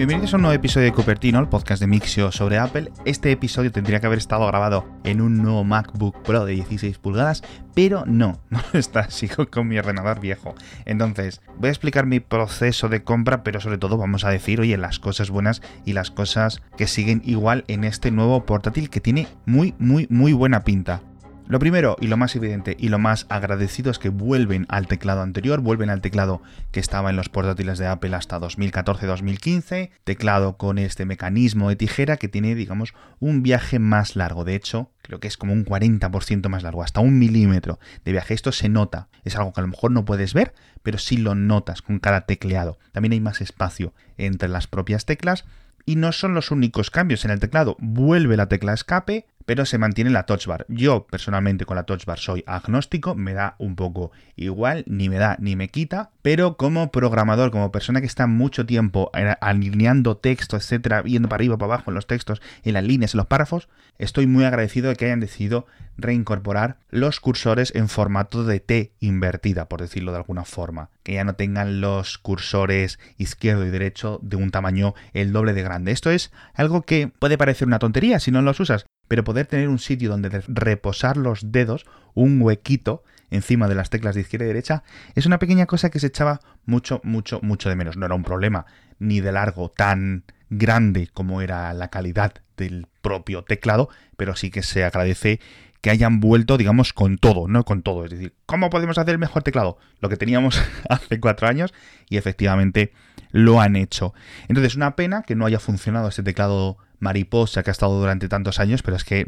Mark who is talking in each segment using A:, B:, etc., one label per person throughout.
A: Bienvenidos a un nuevo episodio de Cupertino, el podcast de Mixio sobre Apple. Este episodio tendría que haber estado grabado en un nuevo MacBook Pro de 16 pulgadas, pero no, no está, sigo con mi ordenador viejo. Entonces, voy a explicar mi proceso de compra, pero sobre todo vamos a decir, oye, las cosas buenas y las cosas que siguen igual en este nuevo portátil que tiene muy, muy, muy buena pinta. Lo primero y lo más evidente y lo más agradecido es que vuelven al teclado anterior, vuelven al teclado que estaba en los portátiles de Apple hasta 2014-2015, teclado con este mecanismo de tijera que tiene, digamos, un viaje más largo. De hecho, creo que es como un 40% más largo, hasta un milímetro de viaje. Esto se nota, es algo que a lo mejor no puedes ver, pero sí lo notas con cada tecleado. También hay más espacio entre las propias teclas y no son los únicos cambios en el teclado. Vuelve la tecla escape, pero se mantiene la touch bar. Yo personalmente con la touch bar soy agnóstico, me da un poco igual, ni me da ni me quita, pero como programador, como persona que está mucho tiempo alineando texto, etcétera, viendo para arriba, para abajo en los textos, en las líneas, en los párrafos, estoy muy agradecido de que hayan decidido reincorporar los cursores en formato de T invertida, por decirlo de alguna forma, que ya no tengan los cursores izquierdo y derecho de un tamaño el doble de grande. Esto es algo que puede parecer una tontería si no los usas, pero poder tener un sitio donde reposar los dedos, un huequito encima de las teclas de izquierda y derecha, es una pequeña cosa que se echaba mucho, mucho, mucho de menos. No era un problema ni de largo tan grande como era la calidad del propio teclado, pero sí que se agradece que hayan vuelto, digamos, con todo, no con todo. Es decir, ¿cómo podemos hacer el mejor teclado? Lo que teníamos hace cuatro años y efectivamente lo han hecho. Entonces, una pena que no haya funcionado este teclado mariposa que ha estado durante tantos años, pero es que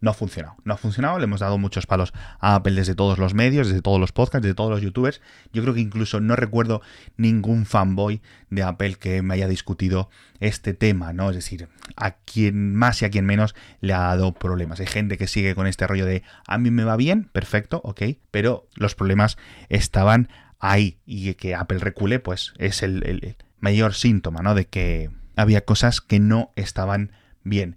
A: no ha funcionado. No ha funcionado, le hemos dado muchos palos a Apple desde todos los medios, desde todos los podcasts, desde todos los youtubers. Yo creo que incluso no recuerdo ningún fanboy de Apple que me haya discutido este tema, ¿no? Es decir, a quien más y a quien menos le ha dado problemas. Hay gente que sigue con este rollo de a mí me va bien, perfecto, ok, pero los problemas estaban ahí y que Apple recule, pues es el, el mayor síntoma, ¿no? De que había cosas que no estaban bien.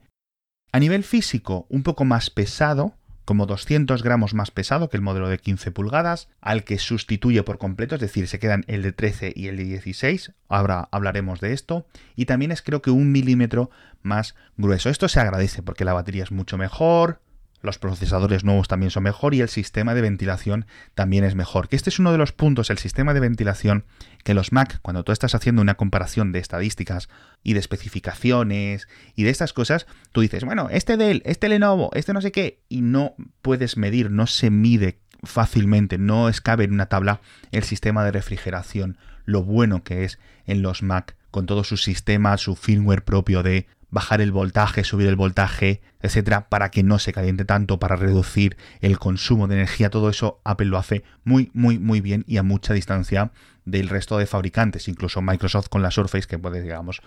A: A nivel físico, un poco más pesado, como 200 gramos más pesado que el modelo de 15 pulgadas, al que sustituye por completo, es decir, se quedan el de 13 y el de 16, ahora hablaremos de esto, y también es creo que un milímetro más grueso. Esto se agradece porque la batería es mucho mejor, los procesadores nuevos también son mejor y el sistema de ventilación también es mejor. Que este es uno de los puntos, el sistema de ventilación, que los Mac, cuando tú estás haciendo una comparación de estadísticas y de especificaciones y de estas cosas, tú dices, bueno, este Dell, este Lenovo, este no sé qué, y no puedes medir, no se mide fácilmente, no escabe en una tabla el sistema de refrigeración, lo bueno que es en los Mac con todo su sistema, su firmware propio de bajar el voltaje, subir el voltaje, etcétera, para que no se caliente tanto, para reducir el consumo de energía. Todo eso Apple lo hace muy, muy, muy bien y a mucha distancia del resto de fabricantes, incluso Microsoft con la Surface, que puede, digamos,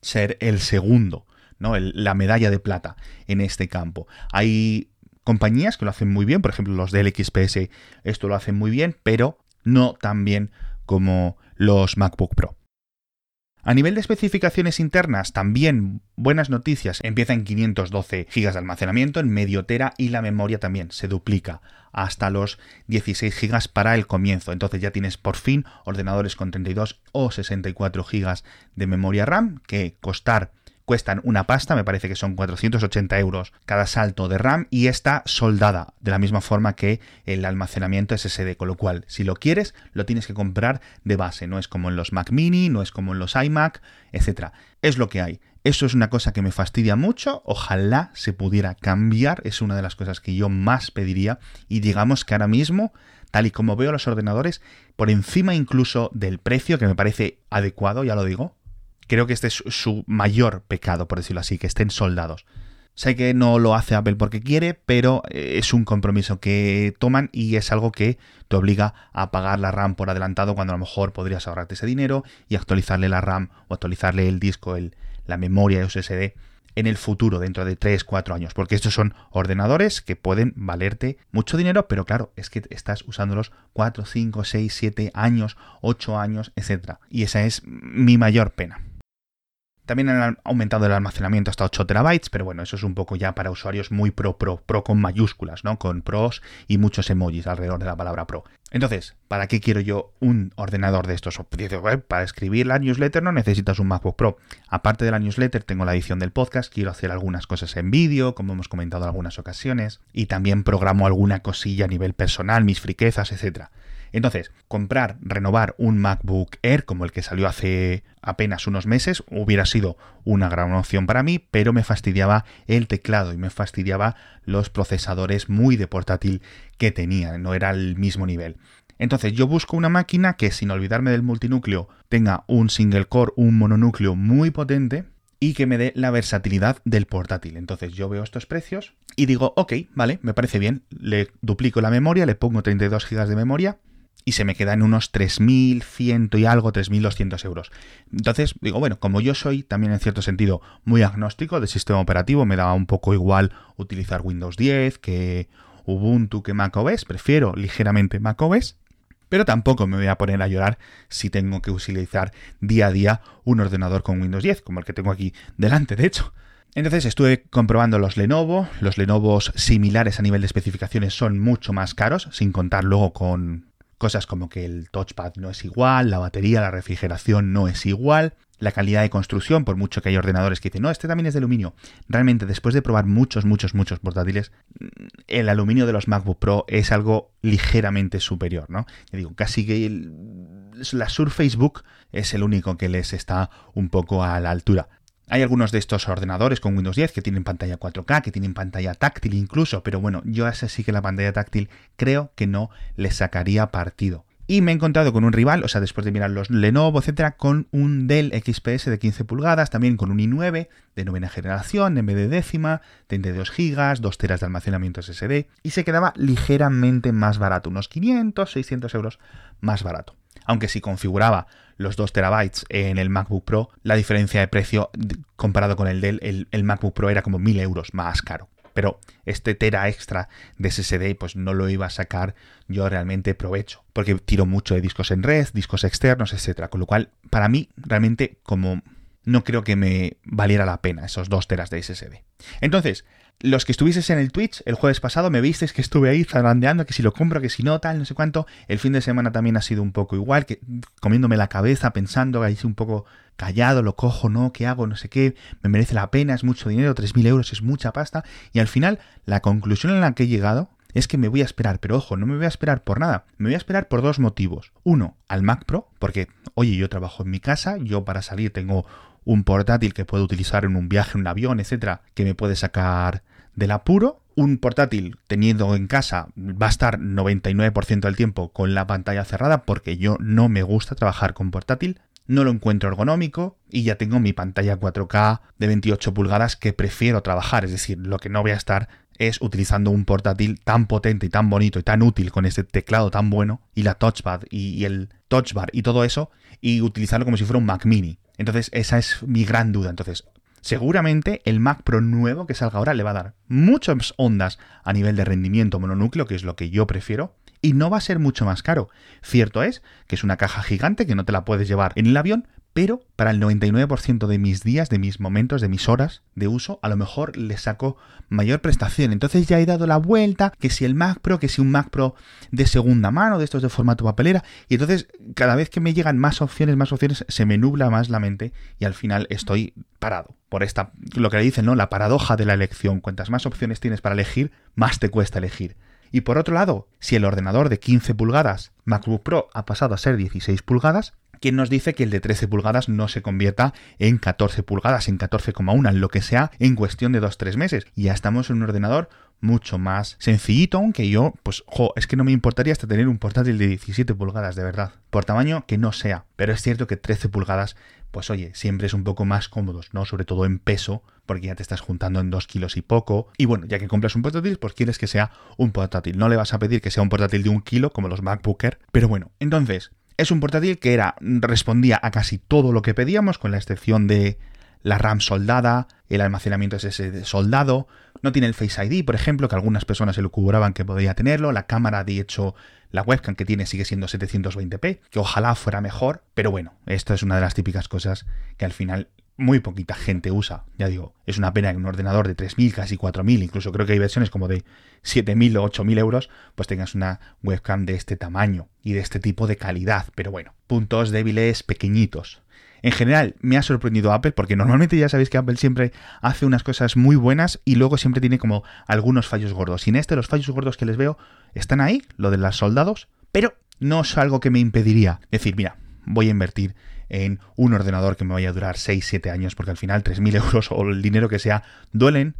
A: ser el segundo, ¿no? la medalla de plata en este campo. Hay compañías que lo hacen muy bien, por ejemplo, los del XPS, esto lo hacen muy bien, pero no tan bien como los MacBook Pro. A nivel de especificaciones internas, también buenas noticias. Empieza en 512 GB de almacenamiento, en medio tera y la memoria también se duplica hasta los 16 GB para el comienzo. Entonces ya tienes por fin ordenadores con 32 o 64 GB de memoria RAM que costar cuestan una pasta, me parece que son 480 euros cada salto de RAM y está soldada de la misma forma que el almacenamiento SSD, con lo cual si lo quieres lo tienes que comprar de base, no es como en los Mac mini, no es como en los iMac, etc. Es lo que hay. Eso es una cosa que me fastidia mucho, ojalá se pudiera cambiar, es una de las cosas que yo más pediría y digamos que ahora mismo tal y como veo los ordenadores, por encima incluso del precio, que me parece adecuado, ya lo digo, Creo que este es su mayor pecado, por decirlo así, que estén soldados. Sé que no lo hace Apple porque quiere, pero eh, es un compromiso que toman y es algo que te obliga a pagar la RAM por adelantado cuando a lo mejor podrías ahorrarte ese dinero y actualizarle la RAM o actualizarle el disco, el, la memoria SSD en el futuro, dentro de 3, 4 años, porque estos son ordenadores que pueden valerte mucho dinero, pero claro, es que estás usándolos 4, 5, 6, 7 años, 8 años, etc. Y esa es mi mayor pena. También han aumentado el almacenamiento hasta 8 terabytes, pero bueno, eso es un poco ya para usuarios muy pro, pro, pro con mayúsculas, ¿no? Con pros y muchos emojis alrededor de la palabra pro. Entonces, ¿para qué quiero yo un ordenador de estos? Para escribir la newsletter no necesitas un MacBook Pro. Aparte de la newsletter, tengo la edición del podcast, quiero hacer algunas cosas en vídeo, como hemos comentado en algunas ocasiones, y también programo alguna cosilla a nivel personal, mis friquezas, etcétera. Entonces, comprar, renovar un MacBook Air como el que salió hace apenas unos meses hubiera sido una gran opción para mí, pero me fastidiaba el teclado y me fastidiaba los procesadores muy de portátil que tenía, no era el mismo nivel. Entonces yo busco una máquina que sin olvidarme del multinúcleo tenga un single core, un mononúcleo muy potente y que me dé la versatilidad del portátil. Entonces yo veo estos precios y digo, ok, vale, me parece bien, le duplico la memoria, le pongo 32 GB de memoria y se me queda en unos 3.100 y algo, 3.200 euros. Entonces, digo, bueno, como yo soy también en cierto sentido muy agnóstico del sistema operativo, me da un poco igual utilizar Windows 10 que Ubuntu que macOS, prefiero ligeramente macOS, pero tampoco me voy a poner a llorar si tengo que utilizar día a día un ordenador con Windows 10, como el que tengo aquí delante, de hecho. Entonces estuve comprobando los Lenovo, los Lenovos similares a nivel de especificaciones son mucho más caros, sin contar luego con Cosas como que el touchpad no es igual, la batería, la refrigeración no es igual, la calidad de construcción, por mucho que hay ordenadores que dicen, no, este también es de aluminio. Realmente, después de probar muchos, muchos, muchos portátiles, mm, el aluminio de los MacBook Pro es algo ligeramente superior, ¿no? Yo digo, casi que la Surface Book es el único que les está un poco a la altura. Hay algunos de estos ordenadores con Windows 10 que tienen pantalla 4K, que tienen pantalla táctil incluso, pero bueno, yo a sí que la pantalla táctil creo que no le sacaría partido. Y me he encontrado con un rival, o sea, después de mirar los Lenovo, etcétera, con un Dell XPS de 15 pulgadas, también con un i9 de novena generación, en vez de décima, 32 GB, 2 teras de almacenamiento SSD, y se quedaba ligeramente más barato, unos 500, 600 euros más barato. Aunque si configuraba los 2 terabytes en el MacBook Pro, la diferencia de precio comparado con el Dell, el, MacBook Pro era como 1000 euros más caro. Pero este tera extra de SSD, pues no lo iba a sacar yo realmente provecho, porque tiro mucho de discos en red, discos externos, etcétera. Con lo cual, para mí, realmente, como no creo que me valiera la pena esos 2 teras de SSD. Entonces, los que estuvieses en el Twitch el jueves pasado me visteis que estuve ahí zarandeando, que si lo compro, que si no, tal, no sé cuánto. El fin de semana también ha sido un poco igual, que comiéndome la cabeza, pensando, ahí un poco callado, lo cojo, no, ¿qué hago? No sé qué, me merece la pena, es mucho dinero, 3.000 euros es mucha pasta. Y al final, la conclusión en la que he llegado es que me voy a esperar, pero ojo, no me voy a esperar por nada, me voy a esperar por dos motivos. Uno, al Mac Pro, porque, oye, yo trabajo en mi casa, yo para salir tengo un portátil que puedo utilizar en un viaje, en un avión, etcétera, que me puede sacar del apuro. Un portátil teniendo en casa va a estar 99% del tiempo con la pantalla cerrada porque yo no me gusta trabajar con portátil, no lo encuentro ergonómico y ya tengo mi pantalla 4K de 28 pulgadas que prefiero trabajar, es decir, lo que no voy a estar es utilizando un portátil tan potente y tan bonito y tan útil con este teclado tan bueno y la touchpad y, y el touchbar y todo eso y utilizarlo como si fuera un Mac mini. Entonces, esa es mi gran duda. Entonces, seguramente el Mac Pro nuevo que salga ahora le va a dar muchas ondas a nivel de rendimiento mononúcleo, que es lo que yo prefiero, y no va a ser mucho más caro. Cierto es que es una caja gigante que no te la puedes llevar en el avión, pero para el 99% de mis días, de mis momentos, de mis horas de uso, a lo mejor le saco mayor prestación. Entonces ya he dado la vuelta, que si el Mac Pro, que si un Mac Pro de segunda mano, de estos de formato papelera, y entonces cada vez que me llegan más opciones, más opciones, se me nubla más la mente y al final estoy parado por esta, lo que le dicen, ¿no? La paradoja de la elección. Cuantas más opciones tienes para elegir, más te cuesta elegir. Y por otro lado, si el ordenador de 15 pulgadas MacBook Pro ha pasado a ser 16 pulgadas, ¿Quién nos dice que el de 13 pulgadas no se convierta en 14 pulgadas, en 14,1, en lo que sea, en cuestión de 2-3 meses? Y ya estamos en un ordenador mucho más sencillito, aunque yo, pues, jo, es que no me importaría hasta tener un portátil de 17 pulgadas, de verdad. Por tamaño que no sea. Pero es cierto que 13 pulgadas, pues oye, siempre es un poco más cómodos, ¿no? Sobre todo en peso, porque ya te estás juntando en 2 kilos y poco. Y bueno, ya que compras un portátil, pues quieres que sea un portátil. No le vas a pedir que sea un portátil de un kilo, como los MacBooker. Pero bueno, entonces, es un portátil que era, respondía a casi todo lo que pedíamos, con la excepción de la RAM soldada, el almacenamiento SSD soldado, no tiene el Face ID, por ejemplo, que algunas personas se lo cubraban que podía tenerlo, la cámara, de hecho, la webcam que tiene sigue siendo 720p, que ojalá fuera mejor, pero bueno, esto es una de las típicas cosas que al final muy poquita gente usa. Ya digo, es una pena que un ordenador de 3.000, casi 4.000, incluso creo que hay versiones como de 7.000 o 8.000 euros, pues tengas una webcam de este tamaño y de este tipo de calidad. Pero bueno, puntos débiles pequeñitos. En general, me ha sorprendido Apple porque normalmente ya sabéis que Apple siempre hace unas cosas muy buenas y luego siempre tiene como algunos fallos gordos. Y en este, los fallos gordos que les veo están ahí, lo de los soldados, pero no es algo que me impediría decir, mira, voy a invertir en un ordenador que me vaya a durar 6-7 años, porque al final 3.000 euros o el dinero que sea duelen,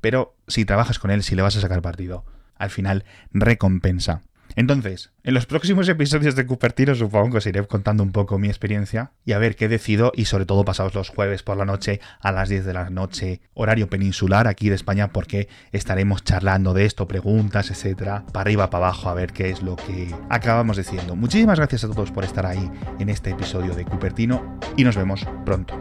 A: pero si trabajas con él, si le vas a sacar partido, al final recompensa. Entonces, en los próximos episodios de Cupertino supongo que os iré contando un poco mi experiencia y a ver qué decido y sobre todo pasados los jueves por la noche a las 10 de la noche, horario peninsular aquí de España porque estaremos charlando de esto, preguntas, etcétera, para arriba, para abajo a ver qué es lo que acabamos diciendo. Muchísimas gracias a todos por estar ahí en este episodio de Cupertino y nos vemos pronto.